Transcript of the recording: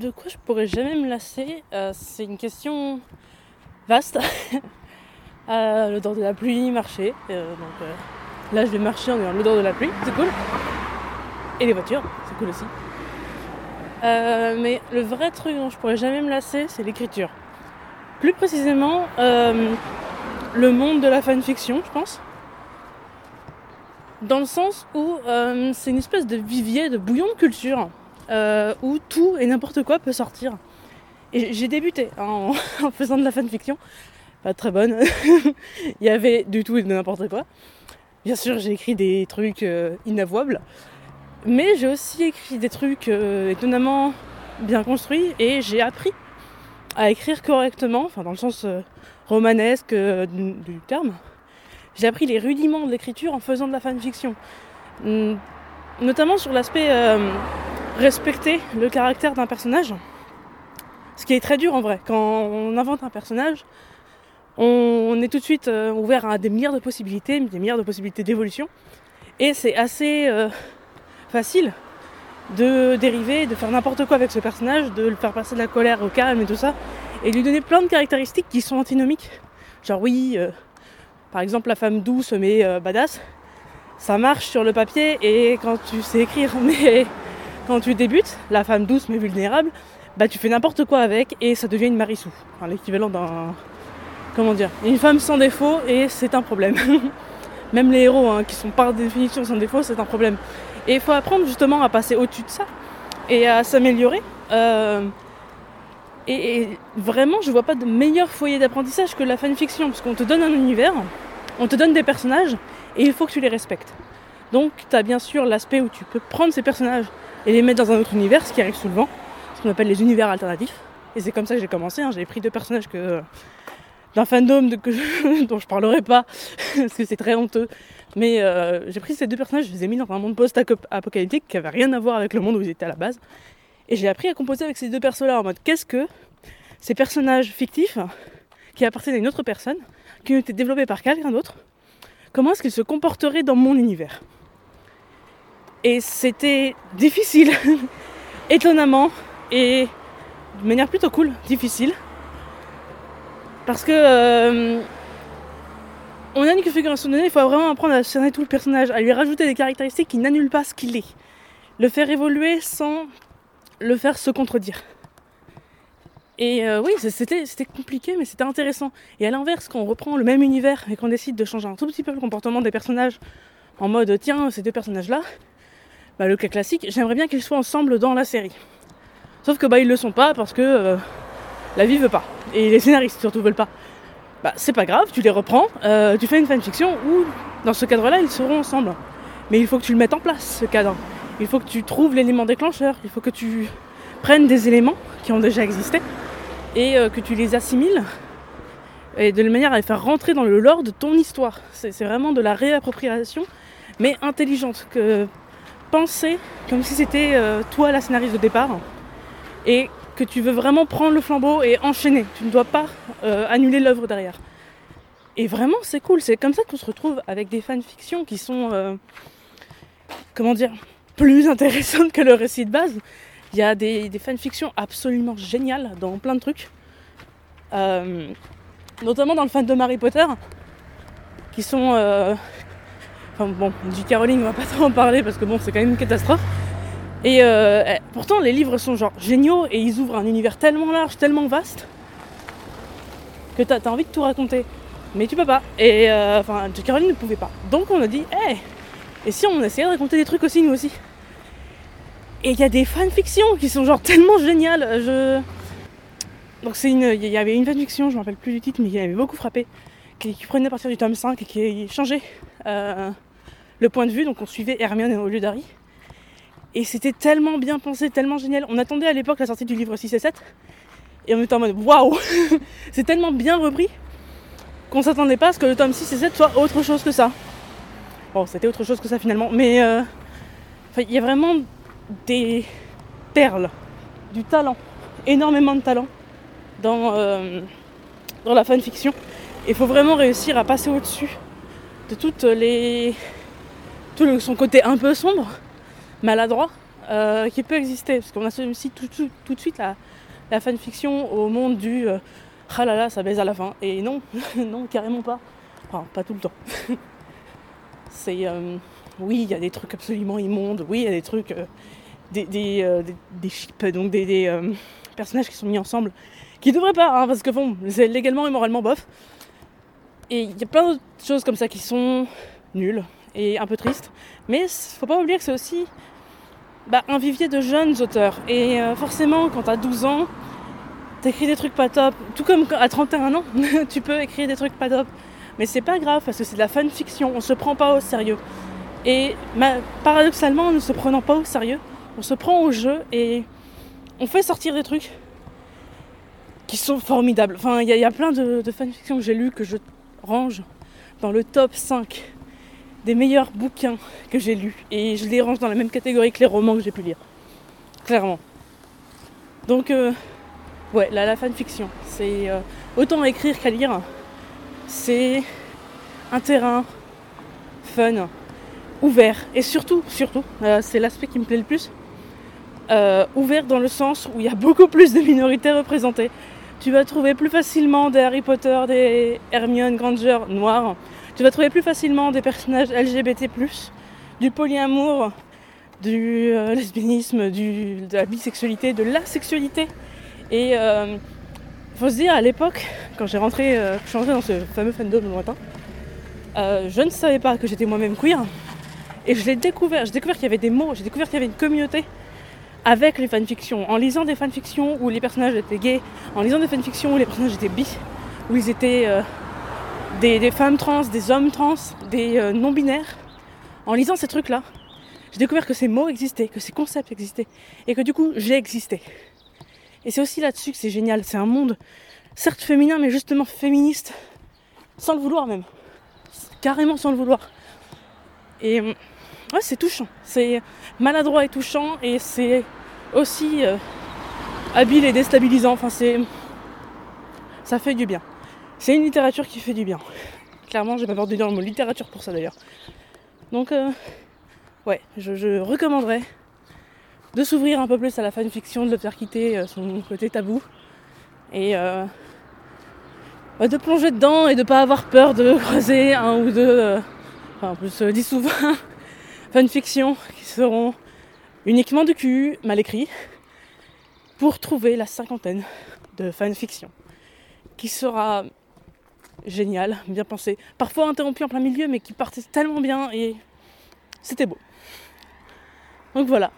de quoi je pourrais jamais me lasser euh, C'est une question vaste. euh, l'odeur de la pluie, marcher. Euh, donc, euh, là, je vais marcher en ayant l'odeur de la pluie, c'est cool. Et les voitures, c'est cool aussi. Mais le vrai truc dont je pourrais jamais me lasser, c'est l'écriture. Plus précisément, le monde de la fanfiction, je pense. Dans le sens où c'est une espèce de vivier, de bouillon de culture, euh, où tout et n'importe quoi peut sortir. Et j'ai débuté en, en faisant de la fanfiction, pas très bonne. Il y avait du tout et de n'importe quoi. Bien sûr, j'ai écrit des trucs euh, inavouables, mais j'ai aussi écrit des trucs euh, étonnamment bien construits et j'ai appris à écrire correctement, enfin dans le sens romanesque du, terme. J'ai appris les rudiments de l'écriture en faisant de la fanfiction. Notamment sur l'aspect respecter le caractère d'un personnage. Ce qui est très dur en vrai. Quand on invente un personnage, on, est tout de suite euh, ouvert à des milliards de possibilités, des milliards de possibilités d'évolution. Et c'est assez euh, facile de dériver, de faire n'importe quoi avec ce personnage, de le faire passer de la colère au calme et tout ça, et lui donner plein de caractéristiques qui sont antinomiques. Genre oui, euh, par exemple la femme douce mais badass, ça marche sur le papier et quand tu sais écrire, mais quand tu débutes, la femme douce mais vulnérable, bah tu fais n'importe quoi avec et ça devient une Marissou. L'équivalent d'un. Comment dire Une femme sans défaut et c'est un problème. Même les héros hein, qui sont par définition sans défaut, c'est un problème. Et il faut apprendre justement à passer au-dessus de ça et à s'améliorer. Euh, et, et vraiment, je vois pas de meilleur foyer d'apprentissage que la fanfiction, parce qu'on te donne un univers, on te donne des personnages, et il faut que tu les respectes. Donc, tu as bien sûr l'aspect où tu peux prendre ces personnages et les mettre dans un autre univers, ce qui arrive souvent, ce qu'on appelle les univers alternatifs. Et c'est comme ça que j'ai commencé. hein. J'ai pris deux personnages que d'un fandom je- dont je parlerai pas, parce que c'est très honteux. Mais euh, j'ai pris ces deux personnages, je les ai mis dans un monde post-apocalyptique qui avait rien à voir avec le monde où ils étaient à la base. Et j'ai appris à composer avec ces deux persos-là en mode qu'est-ce que ces personnages fictifs qui appartiennent à une autre personne, qui ont été développés par quelqu'un d'autre, comment est-ce qu'ils se comporteraient dans mon univers? Et c'était difficile, étonnamment, et de manière plutôt cool, difficile. Parce que euh, on a une configuration donnée, il faut vraiment apprendre à cerner tout le personnage, à lui rajouter des caractéristiques qui n'annulent pas ce qu'il est. Le faire évoluer sans le faire se contredire. Et euh, oui, c'était c'était compliqué, mais c'était intéressant. Et à l'inverse, quand on reprend le même univers et qu'on décide de changer un tout petit peu le comportement des personnages, en mode tiens, ces deux personnages-là, bah, le cas classique, j'aimerais bien qu'ils soient ensemble dans la série. Sauf que bah ils le sont pas parce que euh, la vie veut pas. Et les scénaristes surtout veulent pas. Bah c'est pas grave, tu les reprends, euh, tu fais une fanfiction où dans ce cadre-là ils seront ensemble. Mais il faut que tu le mettes en place, ce cadre. Il faut que tu trouves l'élément déclencheur, il faut que tu prennes des éléments qui ont déjà existé et euh, que tu les assimiles et de manière à les faire rentrer dans le lore de ton histoire. C'est vraiment de la réappropriation, mais intelligente. Que penser comme si c'était euh, toi la scénariste de départ et que tu veux vraiment prendre le flambeau et enchaîner. Tu ne dois pas euh, annuler l'œuvre derrière. Et vraiment, c'est cool. C'est comme ça qu'on se retrouve avec des fanfictions qui sont, euh, comment dire, plus intéressantes que le récit de base. Il y a des, des fanfictions absolument géniales dans plein de trucs. Notamment dans le fan de Harry Potter, qui sont... bon, du Caroline, on va pas trop en parler parce que bon, c'est quand même une catastrophe. Et euh, eh, pourtant, les livres sont genre géniaux et ils ouvrent un univers tellement large, tellement vaste, que t'as as envie de tout raconter. Mais tu peux pas. Et euh, enfin, J. Caroline ne pouvait pas. Donc on a dit, hé, et si on essayait de raconter des trucs aussi, nous aussi? Et il y a des fanfictions qui sont genre tellement géniales. Je... Donc c'est une, il y avait une fanfiction, je me rappelle plus du titre, mais qui m'avait beaucoup frappé, qui, qui prenait à partir du tome 5 et qui changeait euh, le point de vue. Donc on suivait Hermione au lieu d'Harry. Et c'était tellement bien pensé, tellement génial. On attendait à l'époque la sortie du livre 6 et 7. Et on était en mode waouh C'est tellement bien repris qu'on s'attendait pas à ce que le tome 6 et 7 soit autre chose que ça. Bon, c'était autre chose que ça finalement. Mais euh, il y a vraiment des perles, du talent, énormément de talent dans, euh, dans la fanfiction. Il faut vraiment réussir à passer au-dessus de toutes les. Son côté un peu sombre maladroit euh, qui peut exister. Parce qu'on associe tout, tout, tout de suite la, la fanfiction au monde du euh, ah là là, ça baise à la fin. Et non, non, carrément pas. Enfin, pas tout le temps. C'est. euh, oui, il y a des trucs absolument immondes. Oui, il y a des trucs. euh, des, des, ships, donc des, personnages qui sont mis ensemble. Qui devraient pas, hein, parce que bon, c'est légalement et moralement bof. Et il y a plein d'autres choses comme ça qui sont nulles et un peu tristes. Mais faut pas oublier que c'est aussi bah, un vivier de jeunes auteurs. Et euh, forcément, quand t'as 12 ans, t'écris des trucs pas top. Tout comme à 31 ans, tu peux écrire des trucs pas top. Mais c'est pas grave parce que c'est de la fanfiction, on se prend pas au sérieux. Et paradoxalement, en ne se prenant pas au sérieux, on se prend au jeu et on fait sortir des trucs qui sont formidables. Enfin, il y, a- il y a plein de, de fanfictions que j'ai lues que je range dans le top 5 des meilleurs bouquins que j'ai lus. Et je les range dans la même catégorie que les romans que j'ai pu lire. Clairement. Donc, euh, ouais, la, la fanfiction, c'est euh, autant écrire qu'à lire. C'est un terrain fun, ouvert. Et surtout, surtout, euh, c'est l'aspect qui me plaît le plus. ouvert dans le sens où il y a beaucoup plus de minorités représentées. Tu vas trouver plus facilement des Harry Potter, des Hermione Granger noirs. Tu vas trouver plus facilement des personnages LGBT+, du polyamour, du euh, lesbianisme, de la bisexualité, de la sexualité. Et il faut se dire, à l'époque, quand j'ai rentré, euh, je suis rentrée dans ce fameux fandom lointain, euh, je ne savais pas que j'étais moi-même queer. Et je l'ai découvert, j'ai découvert qu'il y avait des mots, j'ai découvert qu'il y avait une communauté avec les fanfictions. En lisant des fanfictions où les personnages étaient gays, en lisant des fanfictions où les personnages étaient bi, où ils étaient euh, des, femmes trans, des hommes trans, des euh, non-binaires. En lisant ces trucs-là, j'ai découvert que ces mots existaient, que ces concepts existaient, et que du coup, j'ai existé. Et c'est aussi là-dessus que c'est génial. C'est un monde, certes féminin, mais justement féministe, sans le vouloir même. Carrément sans le vouloir. Et euh, ouais, c'est touchant. C'est maladroit et touchant, et c'est aussi euh, habile et déstabilisant. Enfin, c'est. Ça fait du bien. C'est une littérature qui fait du bien. Clairement, j'ai pas peur de dire le mot littérature pour ça d'ailleurs. Donc, euh, ouais, je, recommanderais de s'ouvrir un peu plus à la fanfiction, de le faire quitter euh, son côté tabou et euh, de plonger dedans et de pas avoir peur de croiser un ou deux, euh, enfin en plus euh, 10 ou 20 fanfictions qui seront uniquement du cul, mal écrits, pour trouver la cinquantaine de fanfiction qui sera génial, bien pensé, parfois interrompu en plein milieu mais qui partait tellement bien et c'était beau. Donc voilà,